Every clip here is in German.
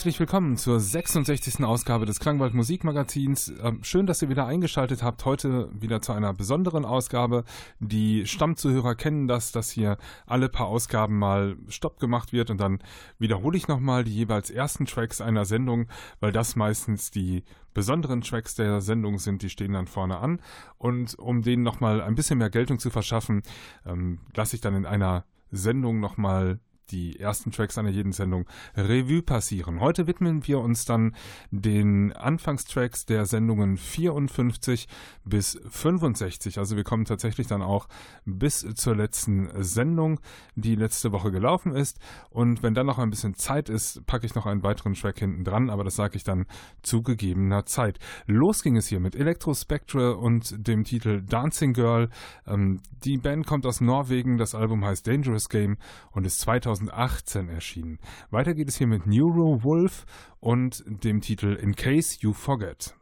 Herzlich willkommen zur 66. Ausgabe des Klangwald Musikmagazins. Ähm, Schön, dass ihr wieder eingeschaltet habt. Heute wieder zu einer besonderen Ausgabe. Die Stammzuhörer kennen das, dass hier alle paar Ausgaben mal Stopp gemacht wird und dann wiederhole ich nochmal die jeweils ersten Tracks einer Sendung, weil das meistens die besonderen Tracks der Sendung sind, die stehen dann vorne an. Und um denen nochmal ein bisschen mehr Geltung zu verschaffen, ähm, lasse ich dann in einer Sendung nochmal die ersten Tracks einer jeden Sendung Revue passieren. Heute widmen wir uns dann den Anfangstracks der Sendungen 54 bis 65. Also wir kommen tatsächlich dann auch bis zur letzten Sendung, die letzte Woche gelaufen ist. Und wenn dann noch ein bisschen Zeit ist, packe ich noch einen weiteren Track hinten dran, aber das sage ich dann zu gegebener Zeit. Los ging es hier mit Electro Spectre und dem Titel Dancing Girl. Ähm, die Band kommt aus Norwegen, das Album heißt Dangerous Game und ist 2018 erschienen. Weiter geht es hier mit Neuro Wolf und dem Titel In Case You Forget.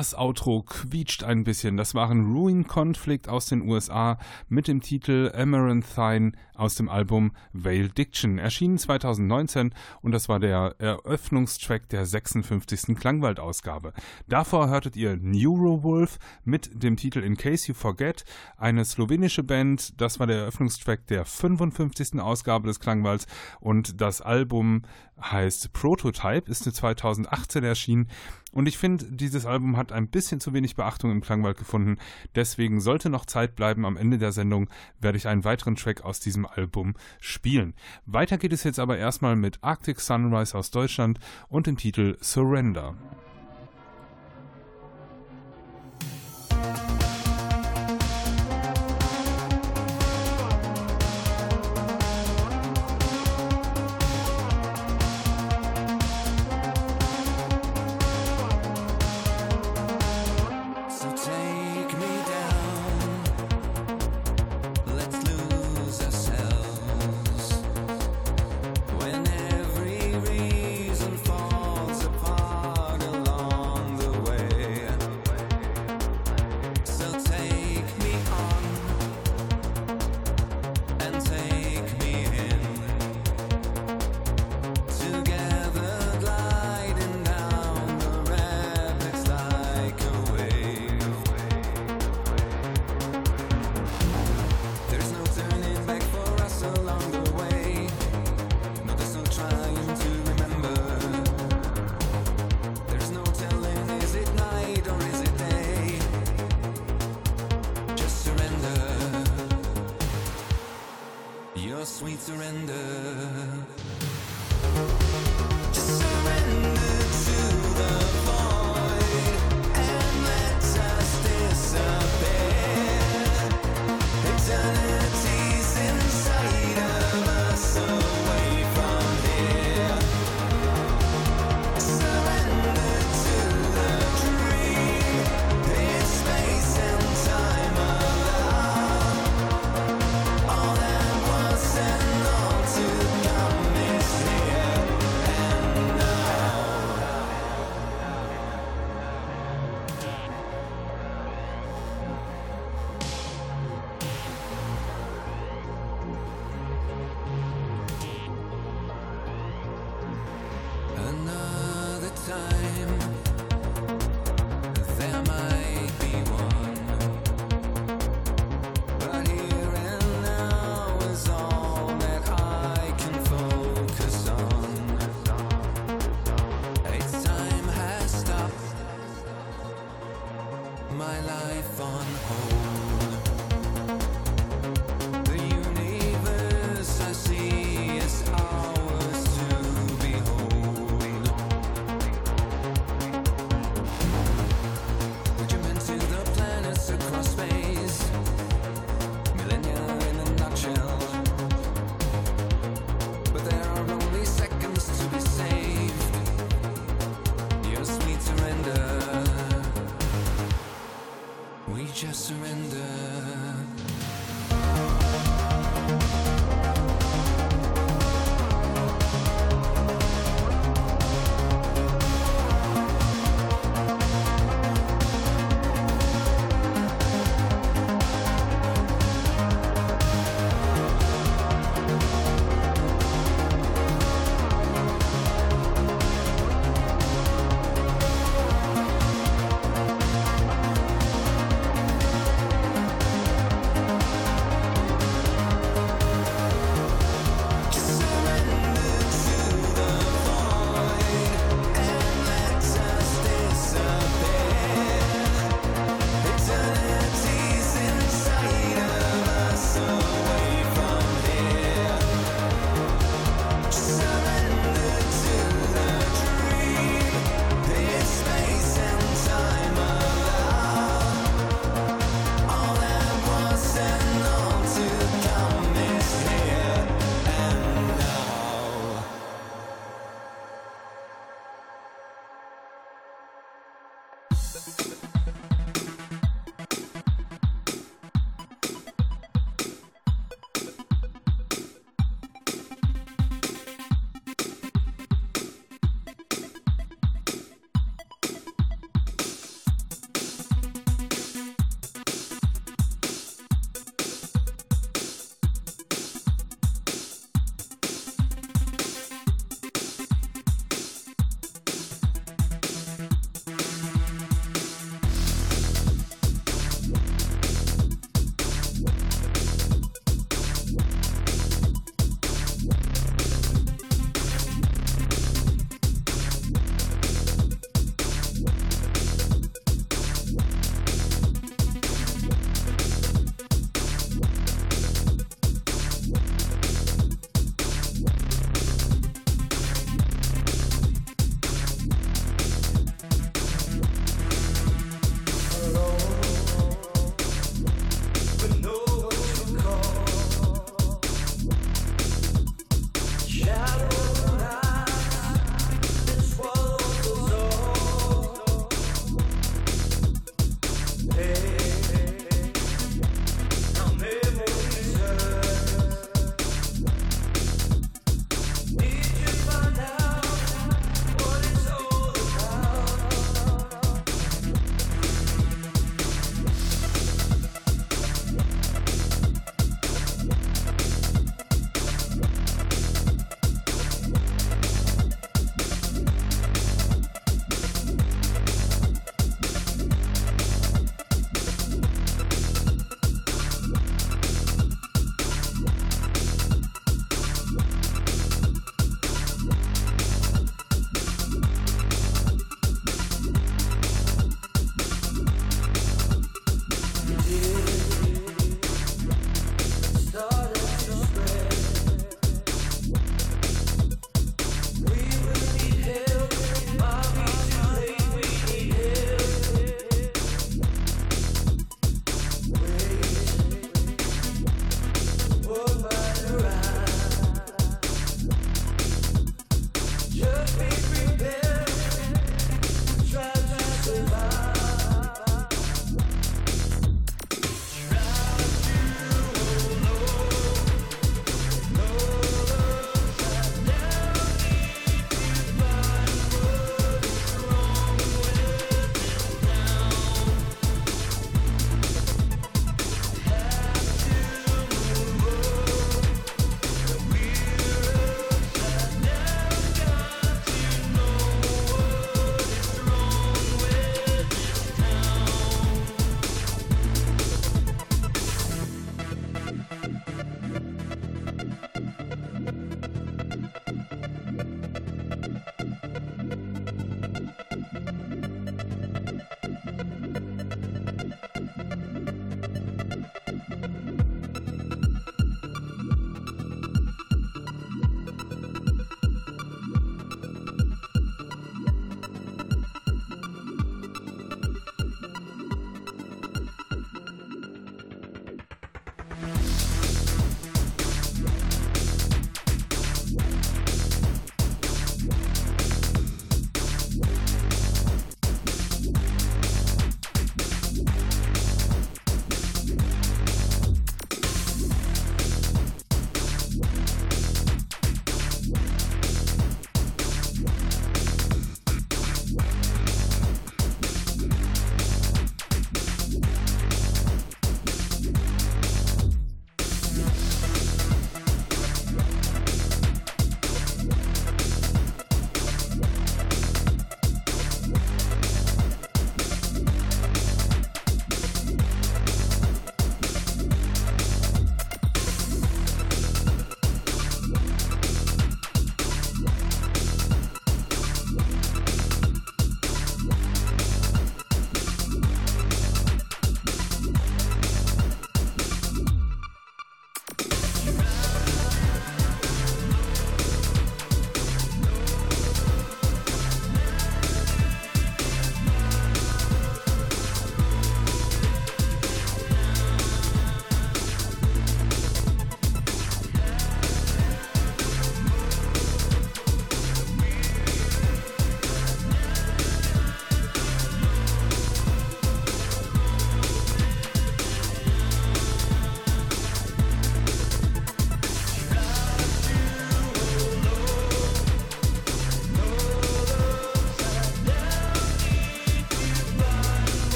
Das Outro quietscht ein bisschen. Das waren Ruin Conflict aus den USA mit dem Titel Amaranthine aus dem Album Veil Diction. Erschienen 2019 und das war der Eröffnungstrack der 56. Klangwald-Ausgabe. Davor hörtet ihr Neurowolf mit dem Titel In Case You Forget, eine slowenische Band. Das war der Eröffnungstrack der 55. Ausgabe des Klangwalds und das Album heißt Prototype, ist 2018 erschienen. Und ich finde, dieses Album hat ein bisschen zu wenig Beachtung im Klangwald gefunden. Deswegen sollte noch Zeit bleiben. Am Ende der Sendung werde ich einen weiteren Track aus diesem Album spielen. Weiter geht es jetzt aber erstmal mit Arctic Sunrise aus Deutschland und dem Titel Surrender.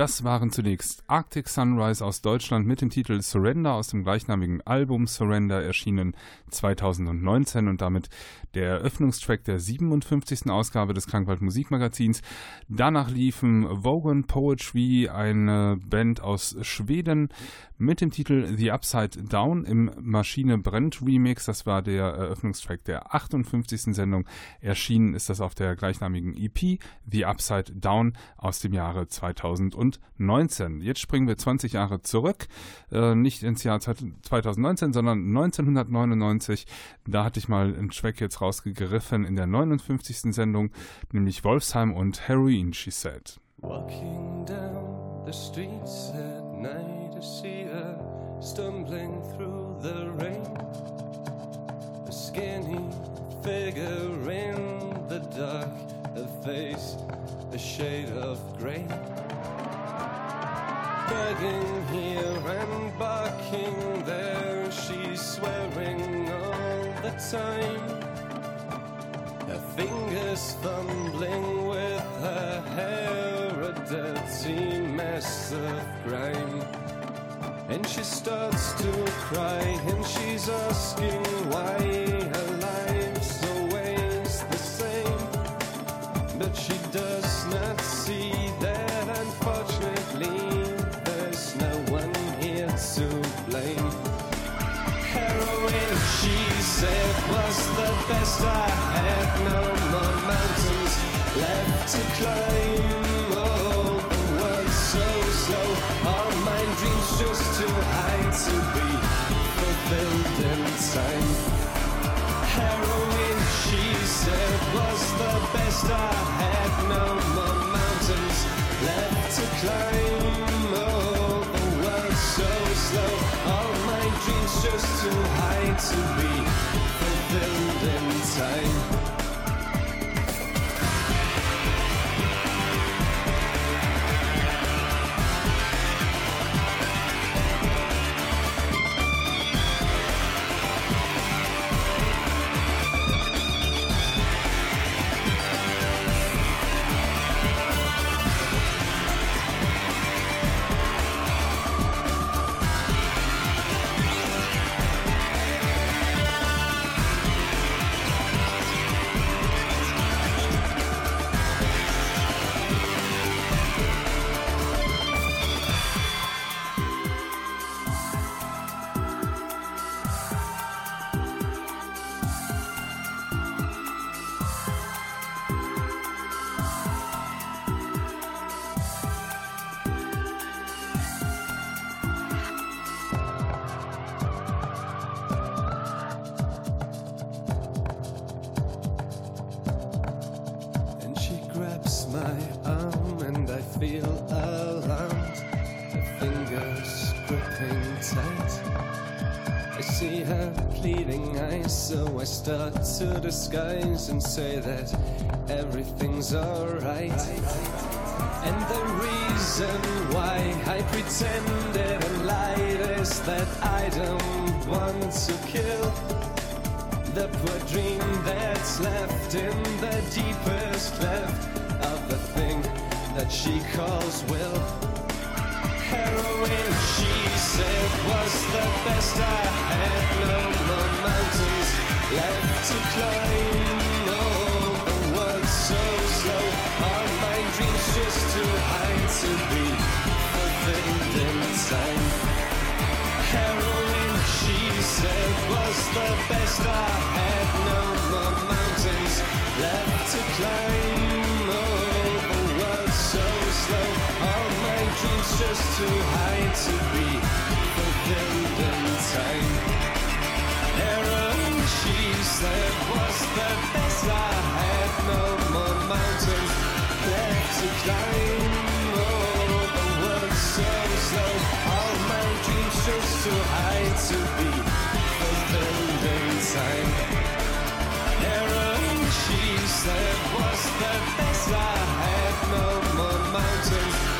Das waren zunächst Arctic Sunrise aus Deutschland mit dem Titel Surrender aus dem gleichnamigen Album Surrender erschienen 2019 und damit der Eröffnungstrack der 57. Ausgabe des Krankwald Musikmagazins. Danach liefen Vogan Poetry, eine Band aus Schweden, mit dem Titel The Upside Down im Maschine Brennt Remix. Das war der Eröffnungstrack der 58. Sendung. Erschienen ist das auf der gleichnamigen EP The Upside Down aus dem Jahre 2019. Jetzt springen wir 20 Jahre zurück, äh, nicht ins Jahr 2019, sondern 1999. Da hatte ich mal einen Track jetzt rausgegriffen in der 59. Sendung, nämlich Wolfsheim und Heroin, she said. Walking down the streets at night, I see her stumbling through the rain. A skinny figure in the dark, a face a shade of grey. Begging here and barking there, she's swearing all the time. Her fingers fumbling with her hair, a dirty mess of grime. And she starts to cry, and she's asking why her life's always the same. But she does not see best I had. No more mountains left to climb. Oh, the world's so slow. All my dreams just too high to be fulfilled in time. Heroin, she said, was the best I had. No more mountains left to climb. Oh, the world's so slow. All my dreams just too high to be Time. My arm and I feel alarmed. Her fingers gripping tight. I see her pleading eyes, so I start to disguise and say that everything's alright. And the reason why I pretended and lied is that I don't want to kill. The poor dream that's left in the deepest cleft that she calls will. Heroin, she said, was the best I had. No more mountains left to climb. Oh, the world's so slow. All my dreams just too high to be fulfilled in time. Heroin, she said, was the best I had. No more mountains left to climb. Dreams just too high to be fulfilled in time. Heroin, she said, was the best I had. No more mountains left to climb. Oh, the world's so slow. All my dreams just too high to be fulfilled in time. Heroin, she said, was the best I had. No more mountains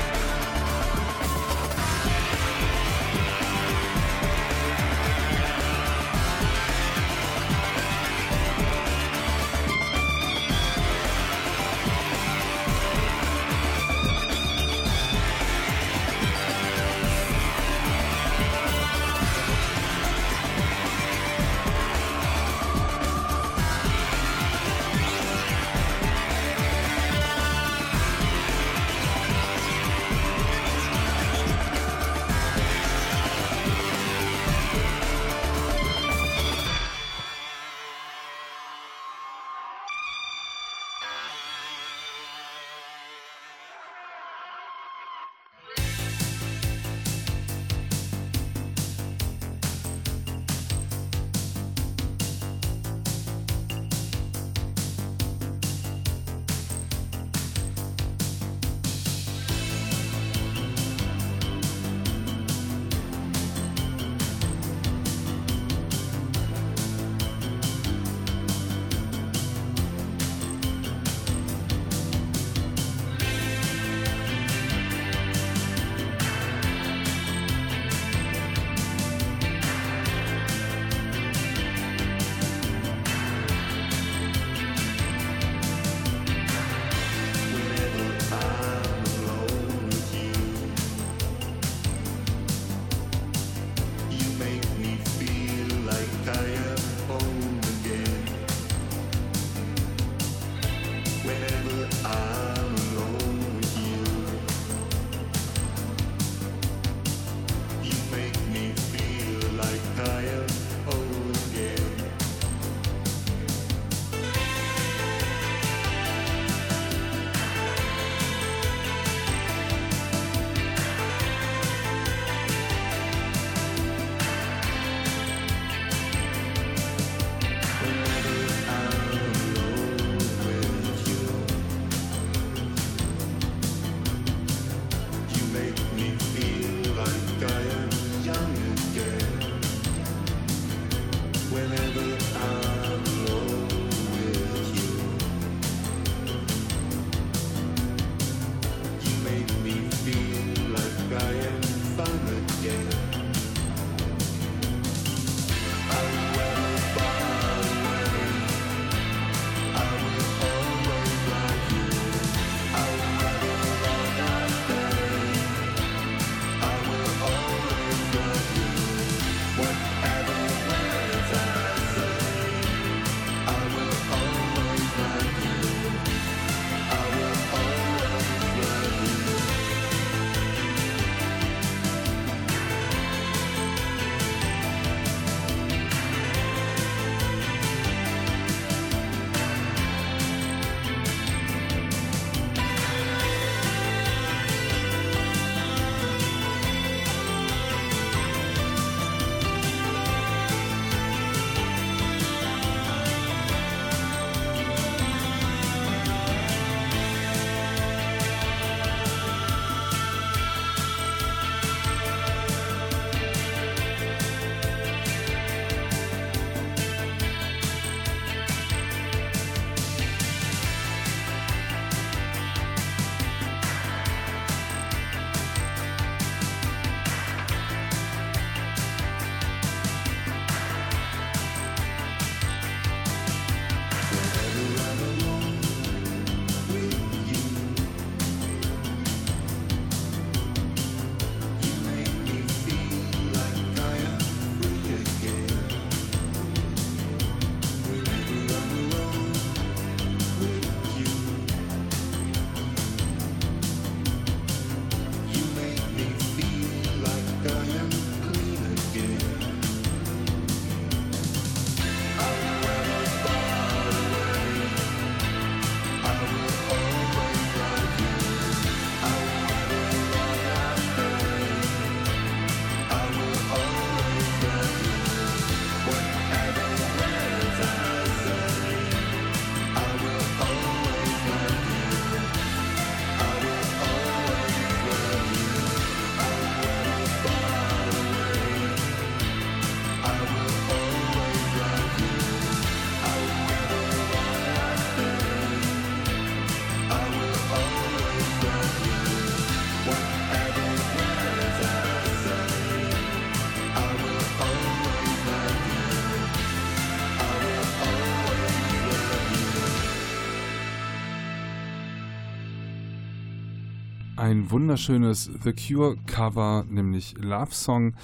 Ein wunderschönes The Cure Cover, nämlich Love Song.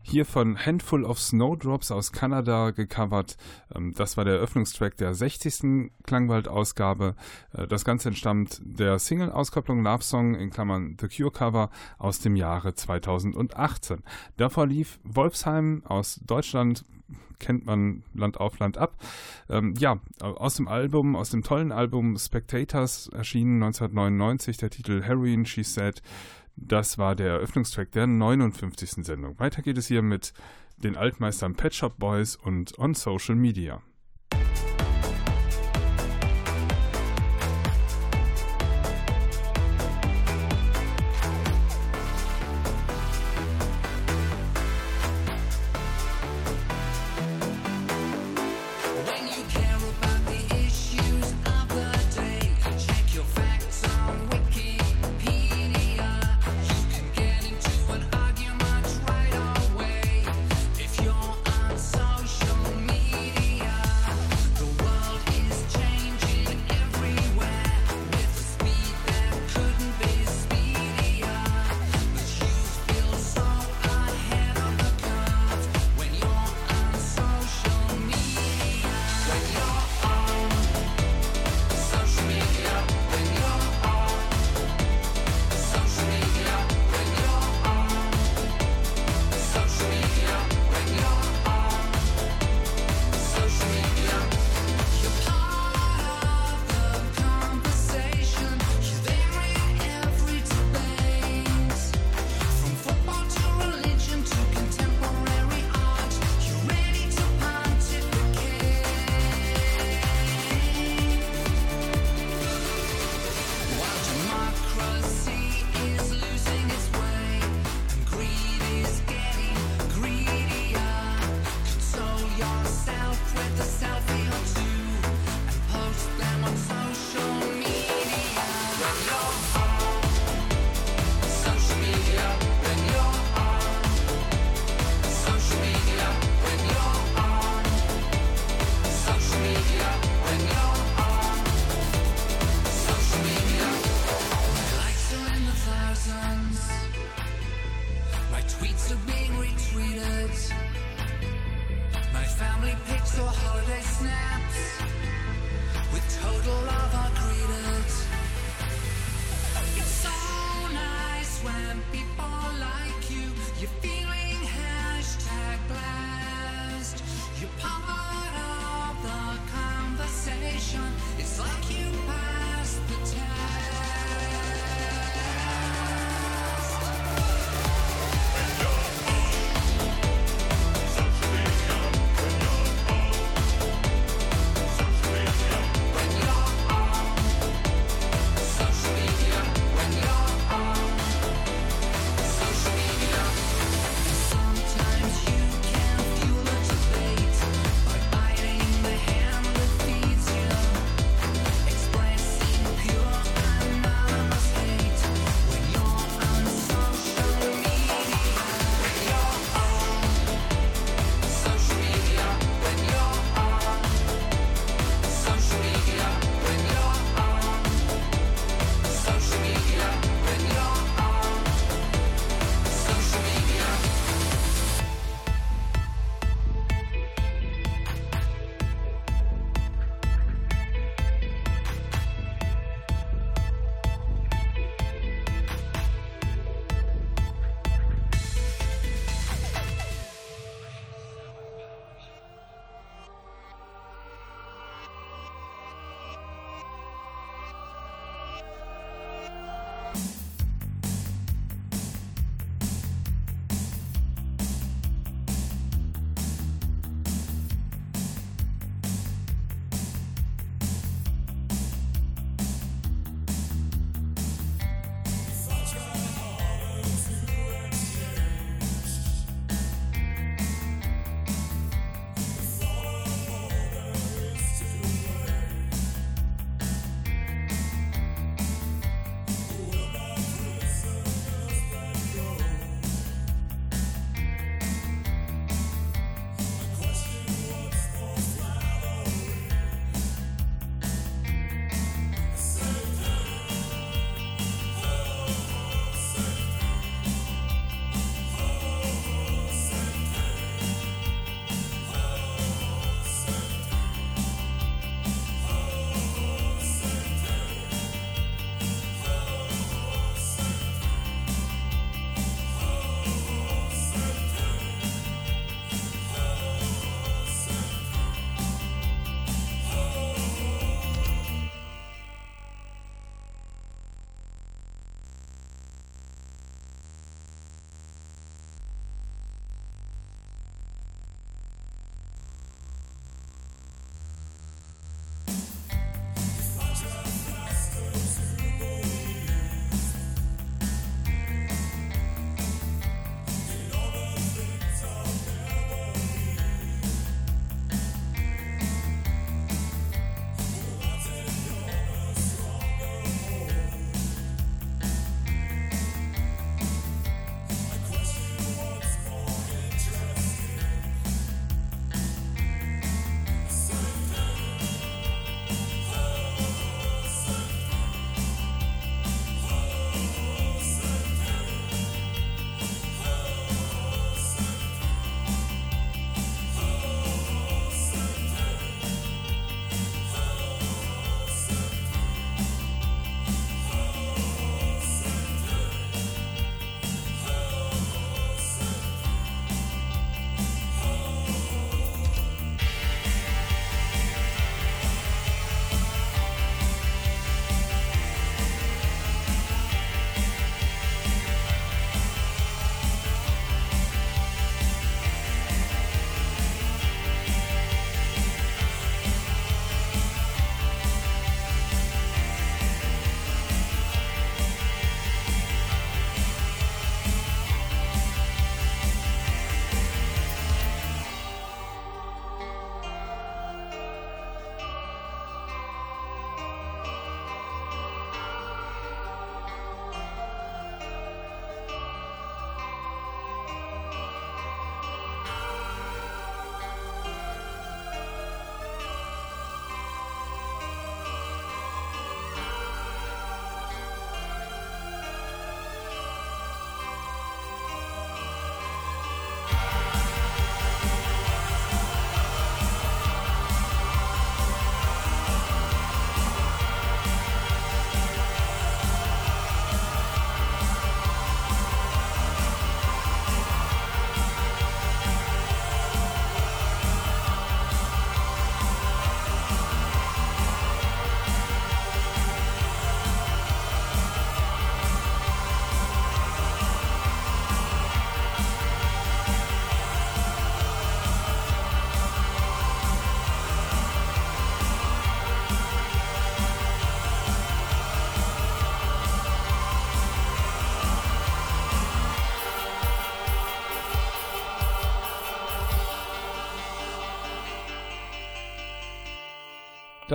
Hier von Handful of Snowdrops aus Kanada gecovert. Ähm, Das war der Eröffnungstrack der 60. Klangwald-Ausgabe. Äh, Das Ganze entstammt der Single-Auskopplung Love Song in Klammern The Cure Cover aus dem Jahre 2018. Davor lief Wolfsheim aus Deutschland, kennt man Land auf Land ab. Ähm, ja, aus dem Album, aus dem tollen Album Spectators erschienen 1999 der Titel Heroin, She Said. Das war der Eröffnungstrack der 59. Sendung. Weiter geht es hier mit den Altmeistern Pet Shop Boys und On Social Media.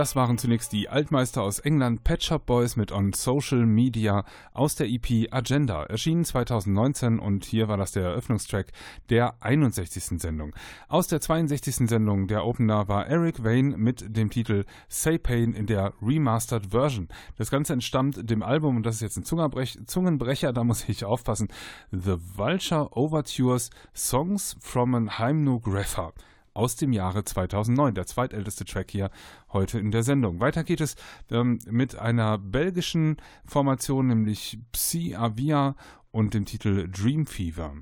Das waren zunächst die Altmeister aus England Pet Shop Boys mit On Social Media aus der EP Agenda, erschienen 2019 und hier war das der Eröffnungstrack der 61. Sendung. Aus der 62. Sendung der Opener war Eric Wayne mit dem Titel Say Pain in der Remastered Version. Das Ganze entstammt dem Album, und das ist jetzt ein Zungenbrecher, da muss ich aufpassen, The Vulture Overtures Songs from an Hymnographer aus dem Jahre 2009, der zweitälteste Track hier heute in der Sendung. Weiter geht es ähm, mit einer belgischen Formation, nämlich Psy Avia und dem Titel Dream Fever.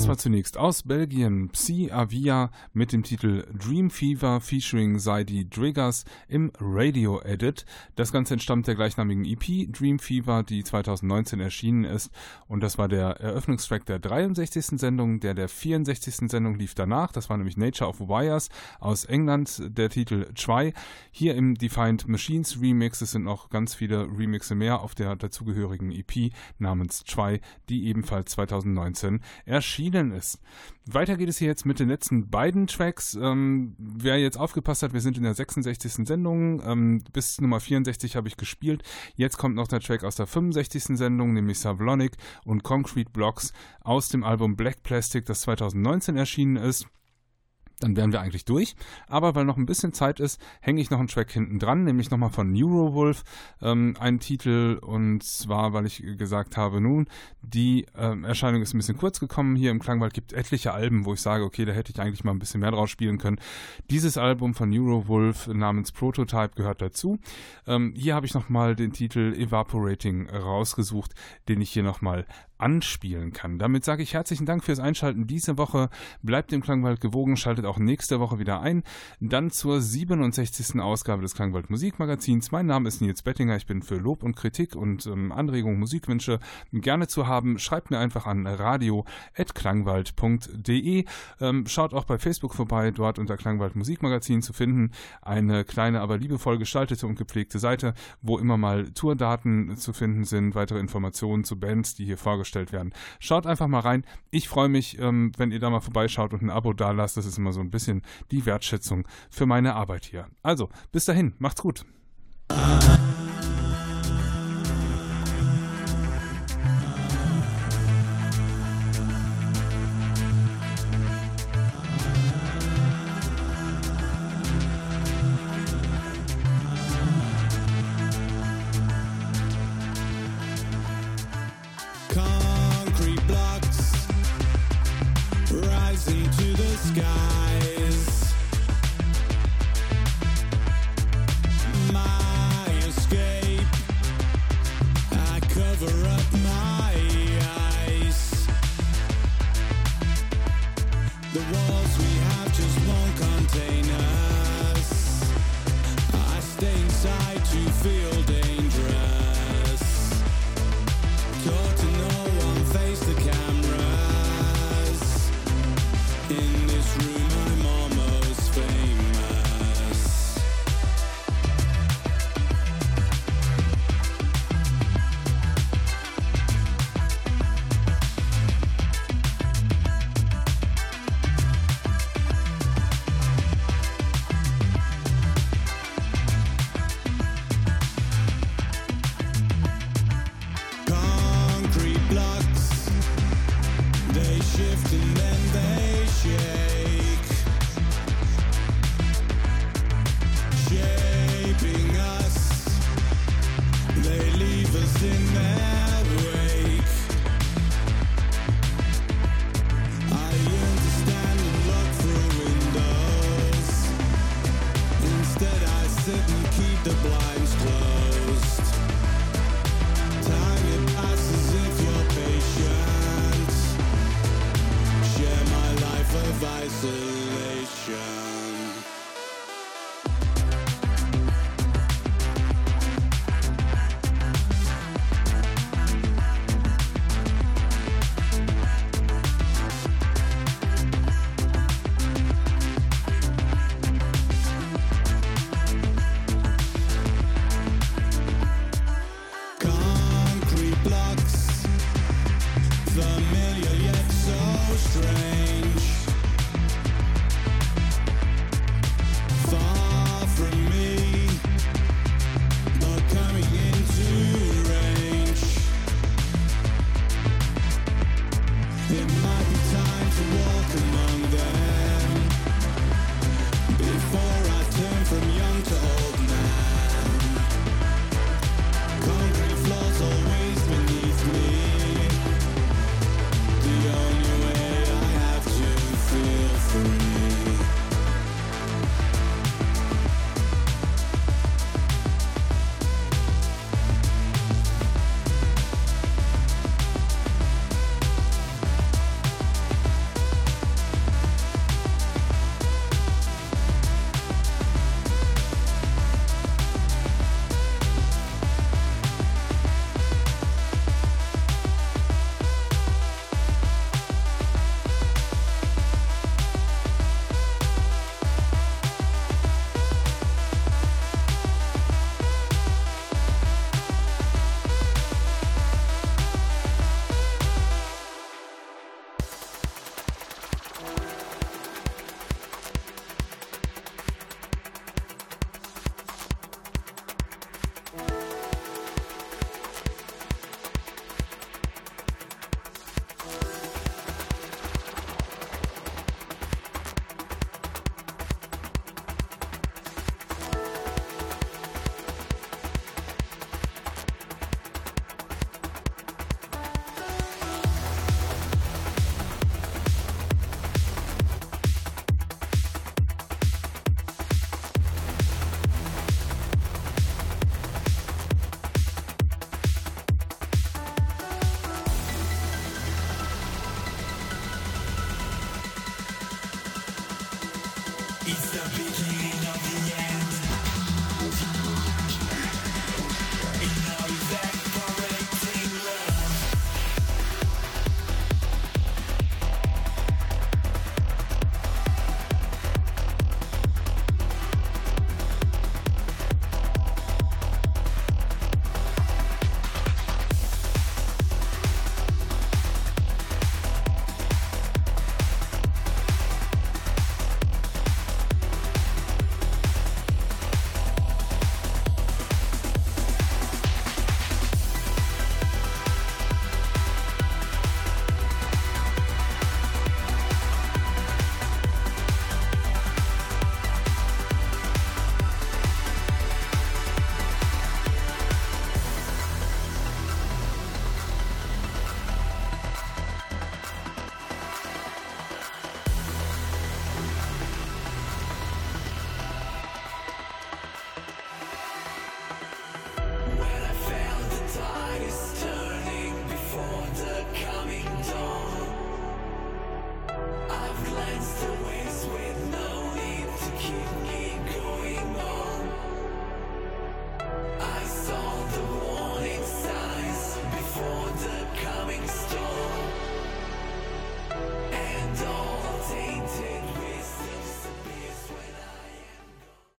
Das war zunächst aus Belgien Psi Avia mit dem Titel Dream Fever featuring Saidi Driggers im Radio Edit. Das Ganze entstammt der gleichnamigen EP Dream Fever, die 2019 erschienen ist. Und das war der Eröffnungstrack der 63. Sendung. Der der 64. Sendung lief danach. Das war nämlich Nature of Wires aus England, der Titel Try. Hier im Defined Machines Remix. Es sind noch ganz viele Remixe mehr auf der dazugehörigen EP namens Try, die ebenfalls 2019 erschienen erschienen ist. Weiter geht es hier jetzt mit den letzten beiden Tracks. Ähm, wer jetzt aufgepasst hat, wir sind in der 66. Sendung. Ähm, bis Nummer 64 habe ich gespielt. Jetzt kommt noch der Track aus der 65. Sendung, nämlich Savlonic und Concrete Blocks aus dem Album Black Plastic, das 2019 erschienen ist dann wären wir eigentlich durch. Aber weil noch ein bisschen Zeit ist, hänge ich noch einen Track hinten dran, nämlich nochmal von Neurowolf, ähm, einen Titel. Und zwar, weil ich gesagt habe, nun, die ähm, Erscheinung ist ein bisschen kurz gekommen. Hier im Klangwald gibt etliche Alben, wo ich sage, okay, da hätte ich eigentlich mal ein bisschen mehr draus spielen können. Dieses Album von Neurowolf namens Prototype gehört dazu. Ähm, hier habe ich nochmal den Titel Evaporating rausgesucht, den ich hier nochmal anspielen kann. Damit sage ich herzlichen Dank fürs Einschalten diese Woche. Bleibt dem Klangwald gewogen, schaltet auch nächste Woche wieder ein. Dann zur 67. Ausgabe des Klangwald Musikmagazins. Mein Name ist Nils Bettinger. Ich bin für Lob und Kritik und ähm, Anregungen, Musikwünsche gerne zu haben. Schreibt mir einfach an radio.klangwald.de. Ähm, schaut auch bei Facebook vorbei, dort unter Klangwald Musikmagazin zu finden. Eine kleine, aber liebevoll gestaltete und gepflegte Seite, wo immer mal Tourdaten zu finden sind, weitere Informationen zu Bands, die hier vorgestellt werden. Schaut einfach mal rein. Ich freue mich, ähm, wenn ihr da mal vorbeischaut und ein Abo da lasst. Das ist immer so ein bisschen die Wertschätzung für meine Arbeit hier. Also, bis dahin, macht's gut.